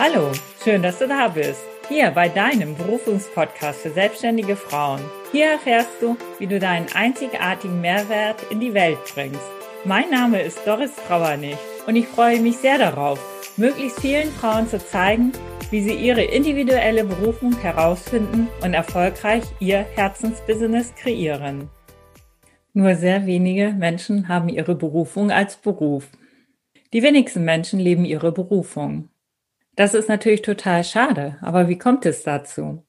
Hallo, schön, dass du da bist. Hier bei deinem Berufungspodcast für selbstständige Frauen. Hier erfährst du, wie du deinen einzigartigen Mehrwert in die Welt bringst. Mein Name ist Doris Trauernig und ich freue mich sehr darauf, möglichst vielen Frauen zu zeigen, wie sie ihre individuelle Berufung herausfinden und erfolgreich ihr Herzensbusiness kreieren. Nur sehr wenige Menschen haben ihre Berufung als Beruf. Die wenigsten Menschen leben ihre Berufung. Das ist natürlich total schade, aber wie kommt es dazu?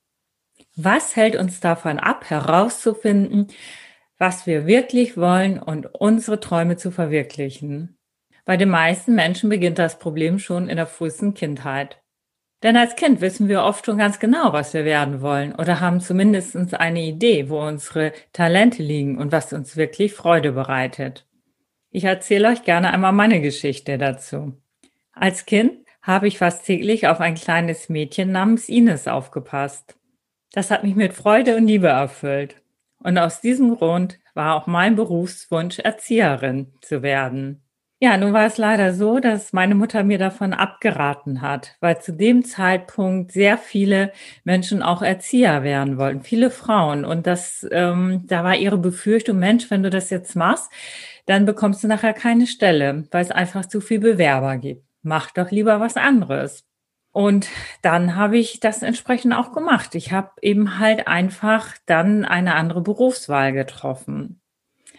Was hält uns davon ab, herauszufinden, was wir wirklich wollen und unsere Träume zu verwirklichen? Bei den meisten Menschen beginnt das Problem schon in der frühesten Kindheit. Denn als Kind wissen wir oft schon ganz genau, was wir werden wollen oder haben zumindest eine Idee, wo unsere Talente liegen und was uns wirklich Freude bereitet. Ich erzähle euch gerne einmal meine Geschichte dazu. Als Kind habe ich fast täglich auf ein kleines Mädchen namens Ines aufgepasst. Das hat mich mit Freude und Liebe erfüllt. Und aus diesem Grund war auch mein Berufswunsch, Erzieherin zu werden. Ja, nun war es leider so, dass meine Mutter mir davon abgeraten hat, weil zu dem Zeitpunkt sehr viele Menschen auch Erzieher werden wollten, viele Frauen. Und das, ähm, da war ihre Befürchtung, Mensch, wenn du das jetzt machst, dann bekommst du nachher keine Stelle, weil es einfach zu viel Bewerber gibt mach doch lieber was anderes. Und dann habe ich das entsprechend auch gemacht. Ich habe eben halt einfach dann eine andere Berufswahl getroffen.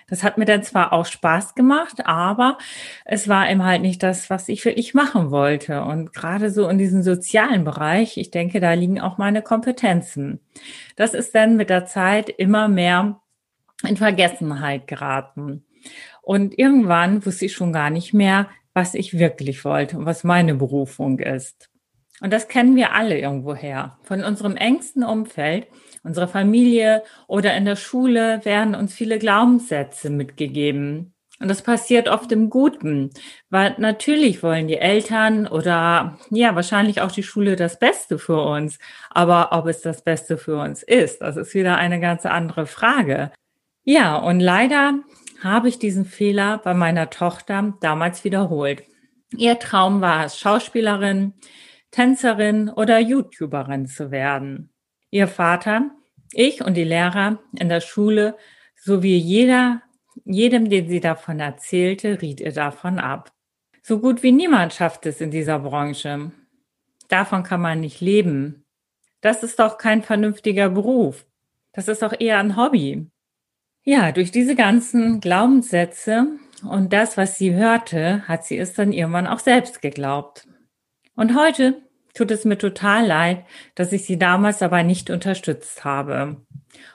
Das hat mir dann zwar auch Spaß gemacht, aber es war eben halt nicht das, was ich wirklich machen wollte. Und gerade so in diesem sozialen Bereich, ich denke, da liegen auch meine Kompetenzen. Das ist dann mit der Zeit immer mehr in Vergessenheit geraten. Und irgendwann wusste ich schon gar nicht mehr, was ich wirklich wollte und was meine Berufung ist. Und das kennen wir alle irgendwoher. Von unserem engsten Umfeld, unserer Familie oder in der Schule werden uns viele Glaubenssätze mitgegeben. Und das passiert oft im Guten, weil natürlich wollen die Eltern oder ja, wahrscheinlich auch die Schule das Beste für uns. Aber ob es das Beste für uns ist, das ist wieder eine ganz andere Frage. Ja, und leider habe ich diesen Fehler bei meiner Tochter damals wiederholt. Ihr Traum war es, Schauspielerin, Tänzerin oder YouTuberin zu werden. Ihr Vater, ich und die Lehrer in der Schule sowie jeder, jedem, den sie davon erzählte, riet ihr davon ab. So gut wie niemand schafft es in dieser Branche. Davon kann man nicht leben. Das ist doch kein vernünftiger Beruf. Das ist doch eher ein Hobby. Ja, durch diese ganzen Glaubenssätze und das, was sie hörte, hat sie es dann irgendwann auch selbst geglaubt. Und heute tut es mir total leid, dass ich sie damals aber nicht unterstützt habe.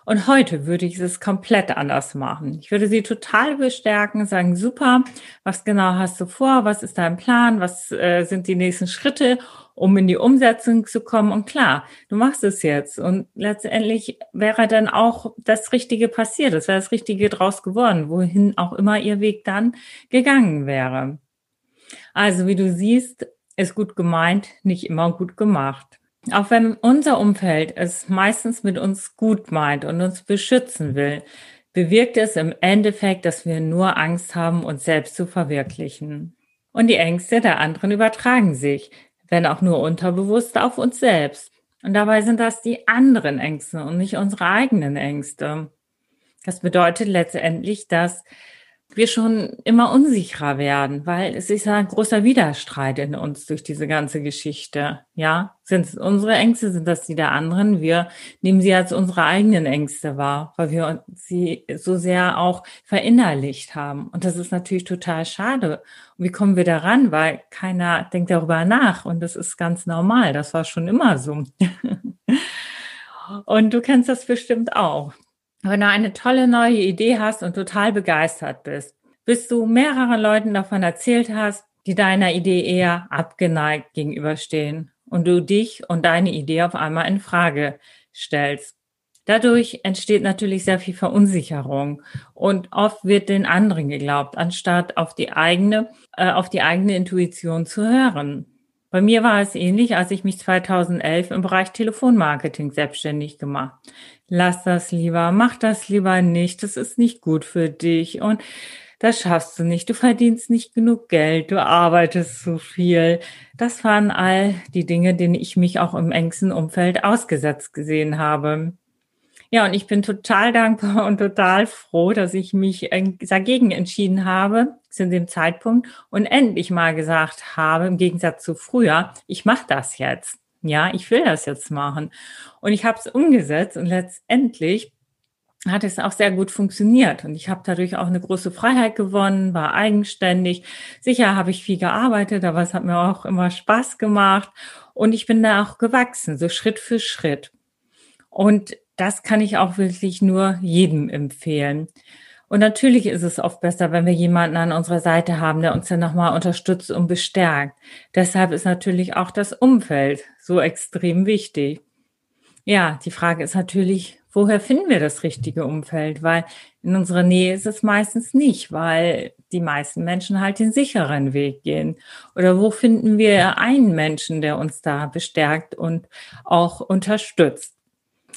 Und heute würde ich es komplett anders machen. Ich würde sie total bestärken, sagen, super, was genau hast du vor, was ist dein Plan, was äh, sind die nächsten Schritte um in die Umsetzung zu kommen. Und klar, du machst es jetzt. Und letztendlich wäre dann auch das Richtige passiert. Es wäre das Richtige draus geworden, wohin auch immer ihr Weg dann gegangen wäre. Also, wie du siehst, ist gut gemeint, nicht immer gut gemacht. Auch wenn unser Umfeld es meistens mit uns gut meint und uns beschützen will, bewirkt es im Endeffekt, dass wir nur Angst haben, uns selbst zu verwirklichen. Und die Ängste der anderen übertragen sich wenn auch nur unterbewusst, auf uns selbst. Und dabei sind das die anderen Ängste und nicht unsere eigenen Ängste. Das bedeutet letztendlich, dass wir schon immer unsicherer werden, weil es ist ein großer Widerstreit in uns durch diese ganze Geschichte. Ja, sind es unsere Ängste, sind das die der anderen? Wir nehmen sie als unsere eigenen Ängste wahr, weil wir sie so sehr auch verinnerlicht haben. Und das ist natürlich total schade. Und wie kommen wir daran? Weil keiner denkt darüber nach und das ist ganz normal. Das war schon immer so. und du kennst das bestimmt auch. Wenn du eine tolle neue Idee hast und total begeistert bist, bis du mehreren Leuten davon erzählt hast, die deiner Idee eher abgeneigt gegenüberstehen und du dich und deine Idee auf einmal in Frage stellst. Dadurch entsteht natürlich sehr viel Verunsicherung und oft wird den anderen geglaubt, anstatt auf die eigene, äh, auf die eigene Intuition zu hören. Bei mir war es ähnlich, als ich mich 2011 im Bereich Telefonmarketing selbstständig gemacht. Lass das lieber, mach das lieber nicht, das ist nicht gut für dich. Und das schaffst du nicht, du verdienst nicht genug Geld, du arbeitest zu viel. Das waren all die Dinge, denen ich mich auch im engsten Umfeld ausgesetzt gesehen habe. Ja, und ich bin total dankbar und total froh, dass ich mich dagegen entschieden habe zu dem Zeitpunkt und endlich mal gesagt habe, im Gegensatz zu früher, ich mache das jetzt. Ja, ich will das jetzt machen. Und ich habe es umgesetzt und letztendlich hat es auch sehr gut funktioniert. Und ich habe dadurch auch eine große Freiheit gewonnen, war eigenständig. Sicher habe ich viel gearbeitet, aber es hat mir auch immer Spaß gemacht. Und ich bin da auch gewachsen, so Schritt für Schritt. Und das kann ich auch wirklich nur jedem empfehlen. Und natürlich ist es oft besser, wenn wir jemanden an unserer Seite haben, der uns dann nochmal unterstützt und bestärkt. Deshalb ist natürlich auch das Umfeld so extrem wichtig. Ja, die Frage ist natürlich, woher finden wir das richtige Umfeld? Weil in unserer Nähe ist es meistens nicht, weil die meisten Menschen halt den sicheren Weg gehen. Oder wo finden wir einen Menschen, der uns da bestärkt und auch unterstützt?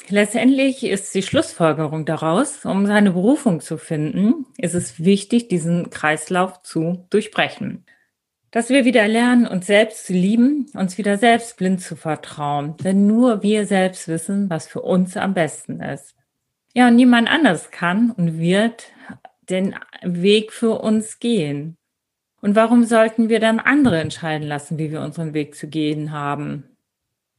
Letztendlich ist die Schlussfolgerung daraus, um seine Berufung zu finden, ist es wichtig, diesen Kreislauf zu durchbrechen. Dass wir wieder lernen, uns selbst zu lieben, uns wieder selbst blind zu vertrauen. Denn nur wir selbst wissen, was für uns am besten ist. Ja, und niemand anders kann und wird den Weg für uns gehen. Und warum sollten wir dann andere entscheiden lassen, wie wir unseren Weg zu gehen haben?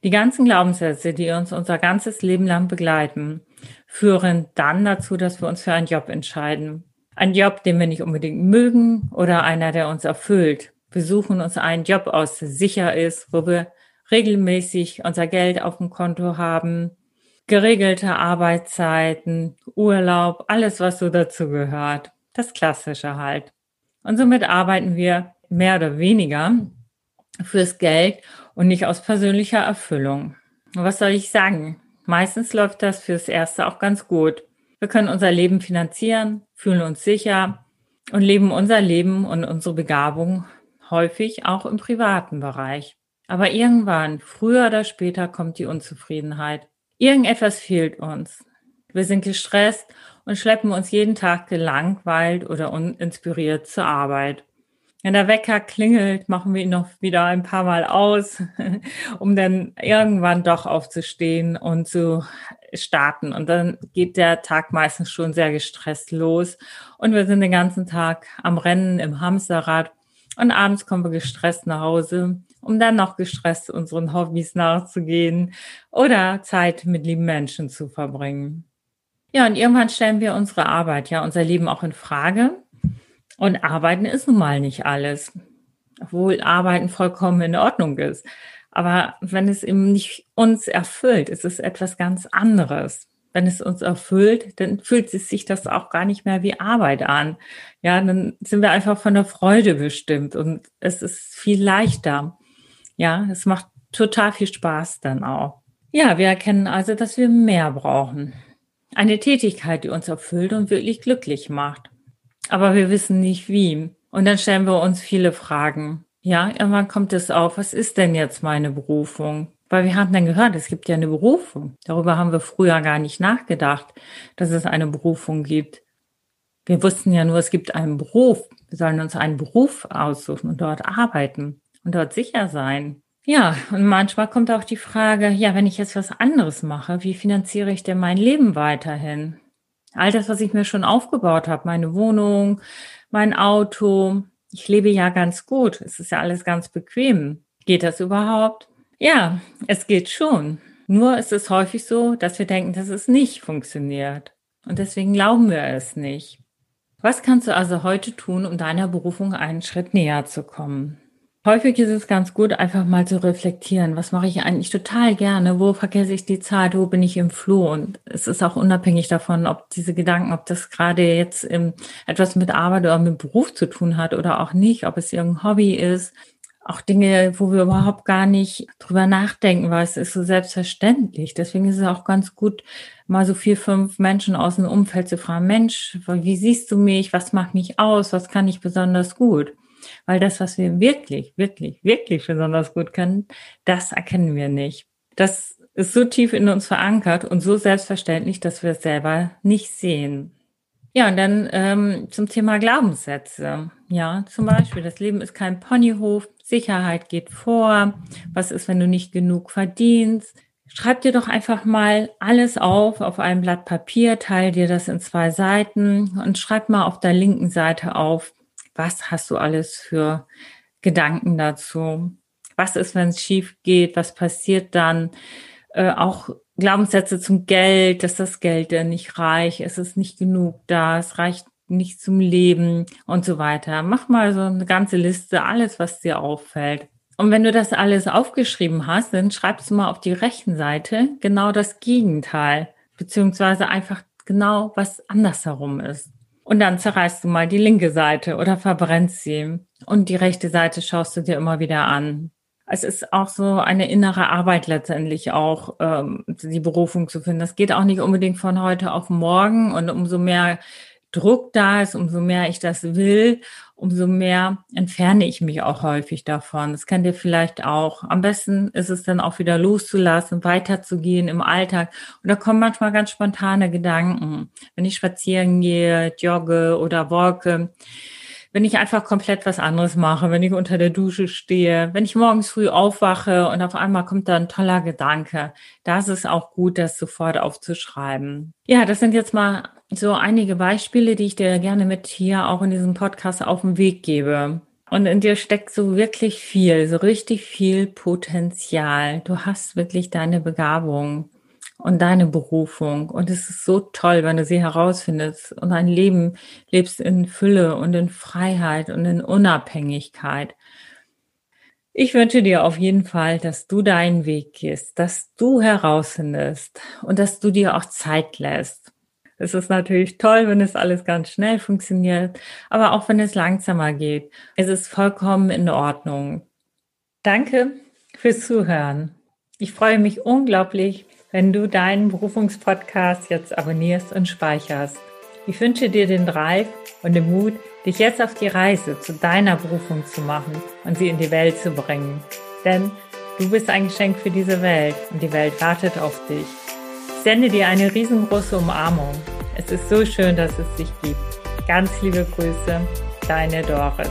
Die ganzen Glaubenssätze, die uns unser ganzes Leben lang begleiten, führen dann dazu, dass wir uns für einen Job entscheiden. Ein Job, den wir nicht unbedingt mögen oder einer, der uns erfüllt. Wir suchen uns einen Job aus, der sicher ist, wo wir regelmäßig unser Geld auf dem Konto haben, geregelte Arbeitszeiten, Urlaub, alles, was so dazu gehört. Das Klassische halt. Und somit arbeiten wir mehr oder weniger fürs Geld und nicht aus persönlicher Erfüllung. Und was soll ich sagen? Meistens läuft das fürs Erste auch ganz gut. Wir können unser Leben finanzieren, fühlen uns sicher und leben unser Leben und unsere Begabung häufig auch im privaten Bereich. Aber irgendwann, früher oder später, kommt die Unzufriedenheit. Irgendetwas fehlt uns. Wir sind gestresst und schleppen uns jeden Tag gelangweilt oder uninspiriert zur Arbeit. Wenn der Wecker klingelt, machen wir ihn noch wieder ein paar Mal aus, um dann irgendwann doch aufzustehen und zu starten. Und dann geht der Tag meistens schon sehr gestresst los. Und wir sind den ganzen Tag am Rennen im Hamsterrad. Und abends kommen wir gestresst nach Hause, um dann noch gestresst unseren Hobbys nachzugehen oder Zeit mit lieben Menschen zu verbringen. Ja, und irgendwann stellen wir unsere Arbeit, ja, unser Leben auch in Frage und arbeiten ist nun mal nicht alles. Obwohl arbeiten vollkommen in Ordnung ist. Aber wenn es eben nicht uns erfüllt, ist es etwas ganz anderes. Wenn es uns erfüllt, dann fühlt sich das auch gar nicht mehr wie Arbeit an. Ja, dann sind wir einfach von der Freude bestimmt und es ist viel leichter. Ja, es macht total viel Spaß dann auch. Ja, wir erkennen also, dass wir mehr brauchen. Eine Tätigkeit, die uns erfüllt und wirklich glücklich macht aber wir wissen nicht wie. Und dann stellen wir uns viele Fragen. Ja, irgendwann kommt es auf, was ist denn jetzt meine Berufung? Weil wir haben dann gehört, es gibt ja eine Berufung. Darüber haben wir früher gar nicht nachgedacht, dass es eine Berufung gibt. Wir wussten ja nur, es gibt einen Beruf. Wir sollen uns einen Beruf aussuchen und dort arbeiten und dort sicher sein. Ja, und manchmal kommt auch die Frage, ja, wenn ich jetzt was anderes mache, wie finanziere ich denn mein Leben weiterhin? All das, was ich mir schon aufgebaut habe, meine Wohnung, mein Auto. Ich lebe ja ganz gut. Es ist ja alles ganz bequem. Geht das überhaupt? Ja, es geht schon. Nur ist es häufig so, dass wir denken, dass es nicht funktioniert. Und deswegen glauben wir es nicht. Was kannst du also heute tun, um deiner Berufung einen Schritt näher zu kommen? Häufig ist es ganz gut, einfach mal zu reflektieren. Was mache ich eigentlich total gerne? Wo vergesse ich die Zeit? Wo bin ich im Floh? Und es ist auch unabhängig davon, ob diese Gedanken, ob das gerade jetzt ähm, etwas mit Arbeit oder mit Beruf zu tun hat oder auch nicht, ob es irgendein Hobby ist. Auch Dinge, wo wir überhaupt gar nicht drüber nachdenken, weil es ist so selbstverständlich. Deswegen ist es auch ganz gut, mal so vier, fünf Menschen aus dem Umfeld zu fragen, Mensch, wie siehst du mich? Was macht mich aus? Was kann ich besonders gut? Weil das, was wir wirklich, wirklich, wirklich besonders gut können, das erkennen wir nicht. Das ist so tief in uns verankert und so selbstverständlich, dass wir es selber nicht sehen. Ja, und dann ähm, zum Thema Glaubenssätze. Ja, zum Beispiel, das Leben ist kein Ponyhof, Sicherheit geht vor. Was ist, wenn du nicht genug verdienst? Schreib dir doch einfach mal alles auf auf einem Blatt Papier, teile dir das in zwei Seiten und schreib mal auf der linken Seite auf, was hast du alles für Gedanken dazu? Was ist, wenn es schief geht? Was passiert dann? Äh, auch Glaubenssätze zum Geld, dass das Geld ja nicht reicht, es ist nicht genug da, es reicht nicht zum Leben und so weiter. Mach mal so eine ganze Liste, alles, was dir auffällt. Und wenn du das alles aufgeschrieben hast, dann schreibst du mal auf die rechten Seite genau das Gegenteil, beziehungsweise einfach genau was andersherum ist. Und dann zerreißt du mal die linke Seite oder verbrennst sie. Und die rechte Seite schaust du dir immer wieder an es ist auch so eine innere Arbeit letztendlich auch, ähm, die Berufung zu finden. Das geht auch nicht unbedingt von heute auf morgen und umso mehr Druck da ist, umso mehr ich das will, umso mehr entferne ich mich auch häufig davon. Das kennt ihr vielleicht auch. Am besten ist es dann auch wieder loszulassen, weiterzugehen im Alltag. Und da kommen manchmal ganz spontane Gedanken. Wenn ich spazieren gehe, jogge oder walke, wenn ich einfach komplett was anderes mache, wenn ich unter der Dusche stehe, wenn ich morgens früh aufwache und auf einmal kommt da ein toller Gedanke, da ist auch gut, das sofort aufzuschreiben. Ja, das sind jetzt mal so einige Beispiele, die ich dir gerne mit hier auch in diesem Podcast auf den Weg gebe. Und in dir steckt so wirklich viel, so richtig viel Potenzial. Du hast wirklich deine Begabung und deine Berufung. Und es ist so toll, wenn du sie herausfindest und ein Leben lebst in Fülle und in Freiheit und in Unabhängigkeit. Ich wünsche dir auf jeden Fall, dass du deinen Weg gehst, dass du herausfindest und dass du dir auch Zeit lässt. Es ist natürlich toll, wenn es alles ganz schnell funktioniert, aber auch wenn es langsamer geht. Es ist vollkommen in Ordnung. Danke fürs Zuhören. Ich freue mich unglaublich, wenn du deinen Berufungspodcast jetzt abonnierst und speicherst. Ich wünsche dir den Drive und den Mut, dich jetzt auf die Reise zu deiner Berufung zu machen und sie in die Welt zu bringen. Denn du bist ein Geschenk für diese Welt und die Welt wartet auf dich. Ich sende dir eine riesengroße Umarmung. Es ist so schön, dass es dich gibt. Ganz liebe Grüße, deine Doris.